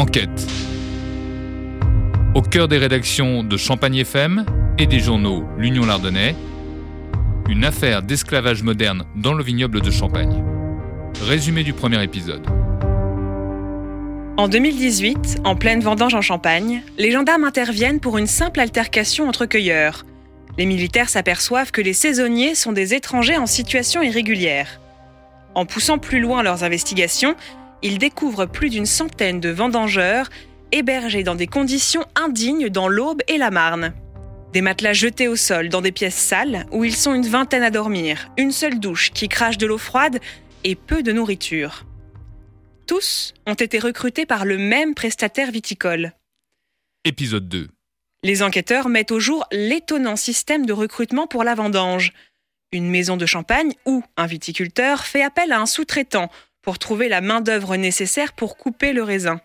Enquête. Au cœur des rédactions de Champagne FM et des journaux L'Union Lardonnais, une affaire d'esclavage moderne dans le vignoble de Champagne. Résumé du premier épisode. En 2018, en pleine vendange en Champagne, les gendarmes interviennent pour une simple altercation entre cueilleurs. Les militaires s'aperçoivent que les saisonniers sont des étrangers en situation irrégulière. En poussant plus loin leurs investigations, ils découvrent plus d'une centaine de vendangeurs hébergés dans des conditions indignes dans l'Aube et la Marne. Des matelas jetés au sol dans des pièces sales où ils sont une vingtaine à dormir, une seule douche qui crache de l'eau froide et peu de nourriture. Tous ont été recrutés par le même prestataire viticole. Épisode 2. Les enquêteurs mettent au jour l'étonnant système de recrutement pour la vendange. Une maison de champagne ou un viticulteur fait appel à un sous-traitant pour trouver la main-d'œuvre nécessaire pour couper le raisin.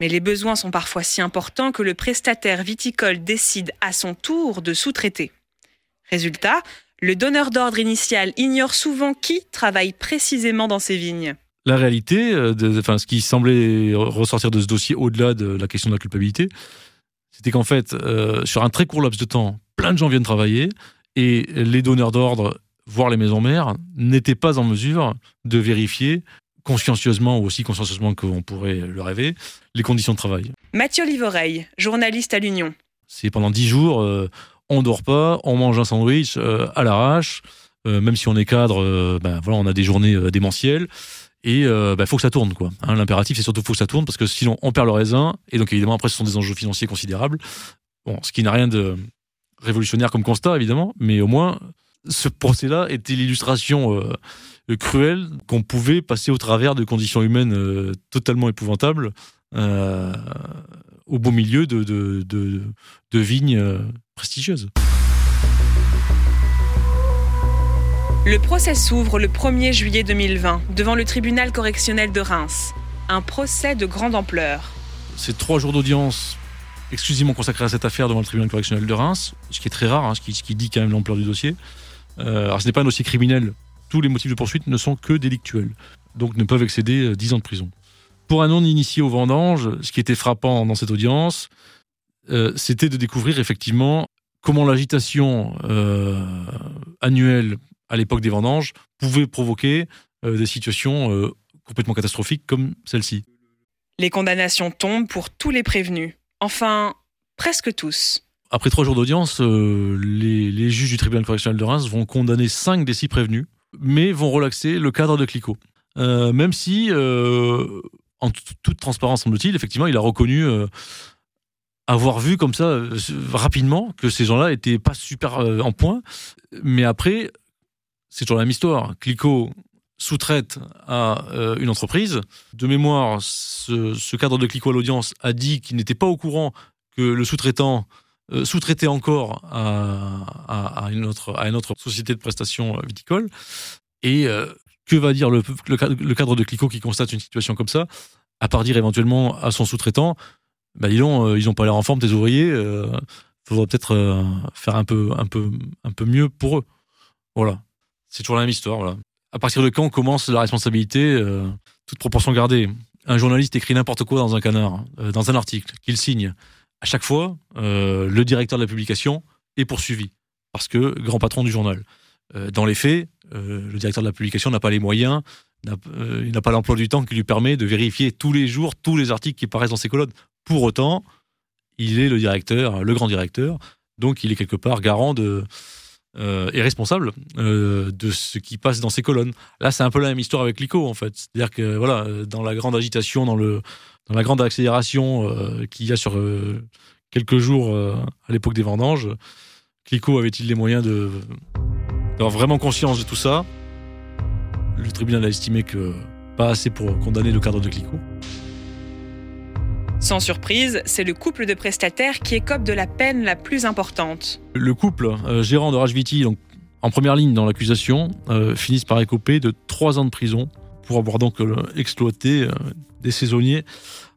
Mais les besoins sont parfois si importants que le prestataire viticole décide à son tour de sous-traiter. Résultat, le donneur d'ordre initial ignore souvent qui travaille précisément dans ses vignes. La réalité, euh, enfin, ce qui semblait ressortir de ce dossier au-delà de la question de la culpabilité, c'était qu'en fait, euh, sur un très court laps de temps, plein de gens viennent travailler et les donneurs d'ordre, voire les maisons mères, n'étaient pas en mesure de vérifier consciencieusement ou aussi consciencieusement qu'on pourrait le rêver, les conditions de travail. Mathieu Livoreille, journaliste à l'Union. C'est pendant dix jours, euh, on dort pas, on mange un sandwich euh, à l'arrache, euh, même si on est cadre, euh, ben voilà, on a des journées démentielles. Et il ben, faut que ça tourne, quoi. Hein, L'impératif, c'est surtout faut que ça tourne parce que sinon on perd le raisin. Et donc évidemment après, ce sont des enjeux financiers considérables. Bon, ce qui n'a rien de révolutionnaire comme constat, évidemment, mais au moins ce procès-là était l'illustration euh, cruelle qu'on pouvait passer au travers de conditions humaines euh, totalement épouvantables euh, au beau milieu de, de, de, de vignes euh, prestigieuses. Le procès s'ouvre le 1er juillet 2020 devant le tribunal correctionnel de Reims. Un procès de grande ampleur. C'est trois jours d'audience exclusivement consacrés à cette affaire devant le tribunal correctionnel de Reims, ce qui est très rare, hein, ce, qui, ce, qui, dit quand même l'ampleur du dossier. Euh, alors ce n'est pas un dossier criminel, tous les motifs de poursuite ne sont que délictuels, donc ne peuvent excéder 10 ans de prison. Pour un non-initié au vendange, ce qui était frappant dans cette audience, euh, c'était de découvrir effectivement comment l'agitation euh, annuelle à l'époque des vendanges pouvait provoquer euh, des situations euh, complètement catastrophiques comme celle-ci. Les condamnations tombent pour tous les prévenus. Enfin, presque tous. Après trois jours d'audience, euh, les, juges du tribunal correctionnel de Reims vont condamner cinq des six prévenus, mais vont relaxer le cadre de Clicquot. Euh, même si, euh, en toute transparence, semble-t-il, effectivement, il a reconnu avoir vu comme ça rapidement que ces gens-là étaient pas super en point. Mais après, c'est toujours la même histoire. Clicquot sous-traite à une entreprise. De mémoire, ce, ce cadre de Clicquot à l'audience a dit qu'il n'était pas au courant que le sous-traitant euh, sous-traitait encore à, une autre, société de prestations viticole. Et euh, que va dire le, cadre de Clicquot qui constate une situation comme ça? À part dire éventuellement à son sous-traitant, bah, dis donc, euh, ils n'ont pas l'air en forme, tes ouvriers, euh, faudrait peut-être euh, faire un peu, un, peu, un peu mieux pour eux. Voilà. C'est toujours la même histoire. Voilà à partir de quand commence la responsabilité, euh, toute proportion gardée? Un journaliste écrit n'importe quoi dans un canard, euh, dans un article, qu'il signe. À chaque fois, euh, le directeur de la publication est poursuivi, parce que grand patron du journal. Euh, dans les faits, euh, le directeur de la publication n'a pas les moyens, il n'a pas l'emploi du temps qui lui permet de vérifier tous les jours tous les articles qui paraissent dans ses colonnes. Pour autant, il est le directeur, le grand directeur, donc il est quelque part garant de, euh, est responsable euh, de ce qui passe dans ces colonnes. Là, c'est un peu la même histoire avec l'ICO, en fait. C'est-à-dire que, voilà, dans la grande agitation, dans, le, dans la grande accélération euh, qu'il y a sur quelques jours à l'époque des vendanges, Clico avait-il les moyens de d'avoir vraiment conscience de tout ça? Le tribunal a estimé que pas assez pour condamner le cadre de Clico. Sans surprise, c'est le couple de prestataires qui écope de la peine la plus importante. Le couple euh, gérant de Rajviti, en première ligne dans l'accusation, euh, finissent par écoper de trois ans de prison pour avoir donc euh, exploité euh, des saisonniers.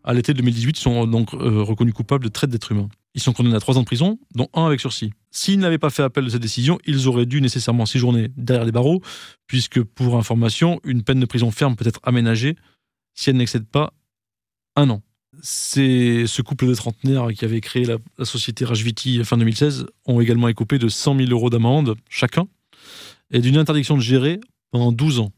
À l'été 2018, ils sont donc reconnus coupables de traite d'êtres humains. Ils sont condamnés à trois ans de prison, dont un avec sursis. S'ils n'avaient pas fait appel de cette décision, ils auraient dû nécessairement séjourner derrière les barreaux, puisque pour information, une peine de prison ferme peut être aménagée si elle n'excède pas un an. C'est ce couple de trentenaires qui avait créé la, société Rajviti fin 2016 ont également écopé de 100 000 euros d'amende chacun et d'une interdiction de gérer pendant 12 ans.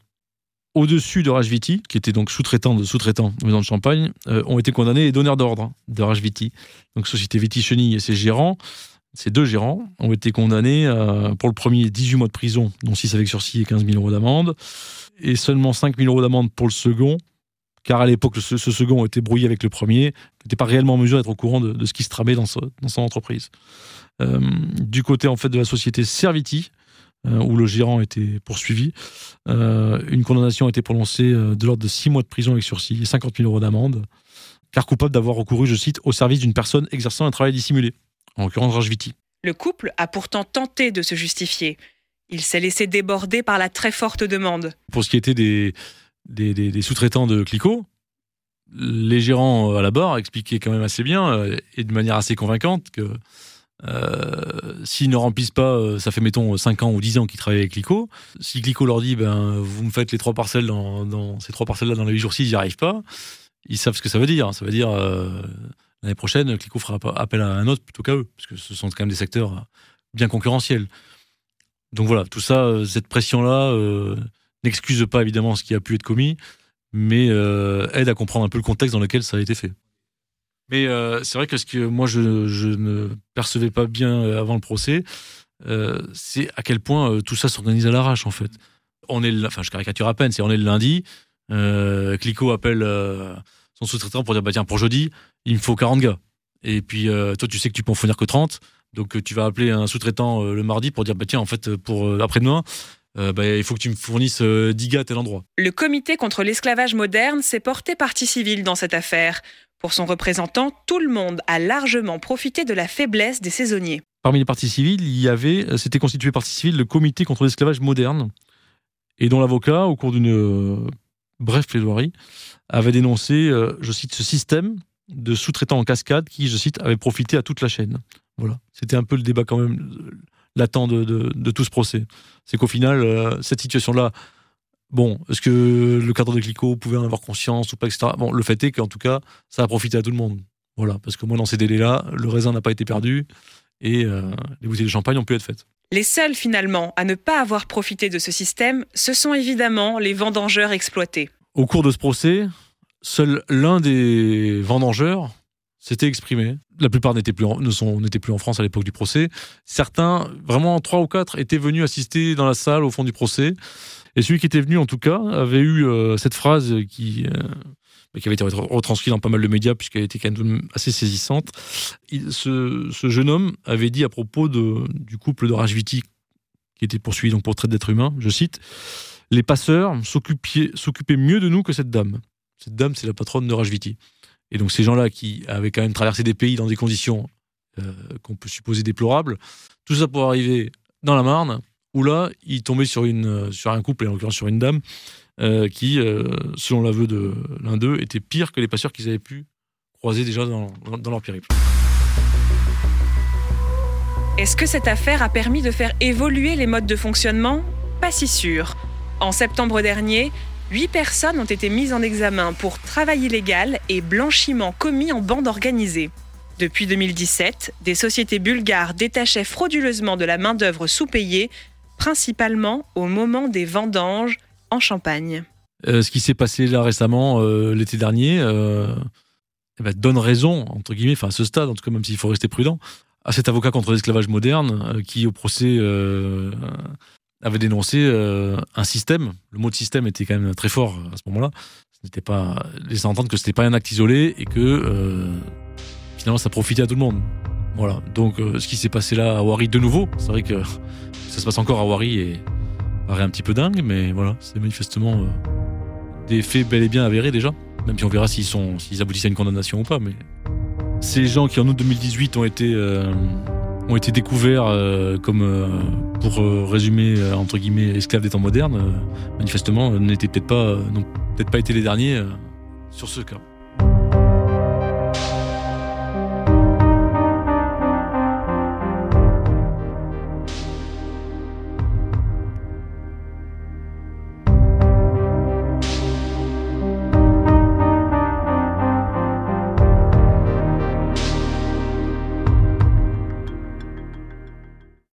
Au-dessus de Rajviti, qui était donc sous-traitant de sous-traitant maison de Champagne, euh, ont été condamnés les donneurs d'ordre de Rajviti. Donc Société Viti Chenille et ses gérants, ces deux gérants, ont été condamnés euh, pour le premier 18 mois de prison, dont 6 avec sursis et 15 000 euros d'amende, et seulement 5 000 euros d'amende pour le second, car à l'époque, ce, second était brouillé avec le premier, n'était pas réellement en mesure d'être au courant de, ce qui se tramait dans, son entreprise. Euh, du côté en fait de la société Serviti, euh, où le gérant était poursuivi, euh, une condamnation a été prononcée de l'ordre de 6 mois de prison avec sursis et 50 000 euros d'amende, car coupable d'avoir recouru, je cite, au service d'une personne exerçant un travail dissimulé, en l'occurrence Rajviti. Le couple a pourtant tenté de se justifier. Il s'est laissé déborder par la très forte demande. Pour ce qui était des, des, sous-traitants de Clico, les gérants euh, à la barre expliquaient quand même assez bien euh, et de manière assez convaincante que euh, s'ils ne remplissent pas, ça fait mettons 5 ans ou 10 ans qu'ils travaillent avec Clico. Si Clico leur dit, ben, vous me faites les trois parcelles dans, ces trois parcelles-là dans les 8 jours, s'ils n'y arrivent pas, ils savent ce que ça veut dire. Ça veut dire l'année prochaine, Clico fera appel à un autre plutôt qu'à eux, parce que ce sont quand même des secteurs bien concurrentiels. Donc voilà, tout ça, cette pression-là n'excuse pas évidemment ce qui a pu être commis, mais euh, aide à comprendre un peu le contexte dans lequel ça a été fait. Mais euh, c'est vrai que ce que moi je, ne percevais pas bien euh, avant le procès, c'est à quel point tout ça s'organise à l'arrache en fait. On est, enfin je caricature à peine, c'est on est le lundi, Clico appelle son sous-traitant pour dire bah tiens pour jeudi il me faut 40 gars. Et puis toi tu sais que tu peux en fournir que 30, donc tu vas appeler un sous-traitant le mardi pour dire bah tiens en fait pour après-demain euh, bah, il faut que tu me fournisses 10 euh, gars à tel endroit. Le comité contre l'esclavage moderne s'est porté partie civile dans cette affaire. Pour son représentant, tout le monde a largement profité de la faiblesse des saisonniers. Parmi les parties civiles, il y avait, euh, c'était constitué partie civile le comité contre l'esclavage moderne, et dont l'avocat, au cours d'une brève plaidoirie, avait dénoncé, je cite, ce système de sous-traitants en cascade qui, je cite, avait profité à toute la chaîne. Voilà, c'était un peu le débat quand même latent de, de, tout ce procès. C'est qu'au final, euh, cette situation-là, bon, est-ce que le cadre de Clico pouvait en avoir conscience ou pas, etc. Bon, le fait est qu'en tout cas, ça a profité à tout le monde. Voilà, parce que moi, dans ces délais-là, le raisin n'a pas été perdu et euh, les bouteilles de champagne ont pu être faites. Les seuls, finalement, à ne pas avoir profité de ce système, ce sont évidemment les vendangeurs exploités. Au cours de ce procès, seul l'un des vendangeurs s'était exprimé. La plupart n'étaient plus, en, ne sont, n'étaient plus en France à l'époque du procès. Certains, vraiment trois ou quatre, étaient venus assister dans la salle au fond du procès. Et celui qui était venu, en tout cas, avait eu euh, cette phrase qui, euh, qui avait été retranscrite dans pas mal de médias, puisqu'elle était quand même assez saisissante. ce, jeune homme avait dit à propos du couple de Rajviti, qui était poursuivi donc pour traite d'être humain, je cite, Les passeurs s'occupaient mieux de nous que cette dame. Cette dame, c'est la patronne de Rajviti. Et donc ces gens-là qui avaient quand même traversé des pays dans des conditions euh, qu'on peut supposer déplorables, tout ça pour arriver dans la Marne, où là, ils tombaient sur, une, sur un couple, et en l'occurrence sur une dame, euh, qui, euh, selon l'aveu de l'un d'eux, était pire que les passeurs qu'ils avaient pu croiser déjà dans, dans leur périple. Est-ce que cette affaire a permis de faire évoluer les modes de fonctionnement? Pas si sûr. En septembre dernier, Huit personnes ont été mises en examen pour travail illégal et blanchiment commis en bande organisée. Depuis 2017, des sociétés bulgares détachaient frauduleusement de la main-d'œuvre sous-payée, principalement au moment des vendanges en Champagne. Euh, ce qui s'est passé là récemment, euh, l'été dernier, euh, eh ben, donne raison, entre guillemets, enfin à ce stade, en tout cas, même s'il faut rester prudent, à cet avocat contre l'esclavage moderne qui, au procès, avait dénoncé euh, un système. Le mot de système était quand même très fort à ce moment-là. Ce n'était pas laisser entendre que c'était pas un acte isolé et que euh, finalement ça profitait à tout le monde. Voilà. Donc euh, ce qui s'est passé là à Wari de nouveau, c'est vrai que ça se passe encore à Wari et paraît un petit peu dingue, mais voilà, c'est manifestement des faits bel et bien avérés déjà. Même si on verra s'ils sont, aboutissent à une condamnation ou pas, mais ces gens qui en août 2018 ont été ont été découverts euh, comme, euh, pour euh, résumer, entre guillemets, esclaves des temps modernes, manifestement, n'étaient pas, n'ont peut-être pas été les derniers sur ce cas.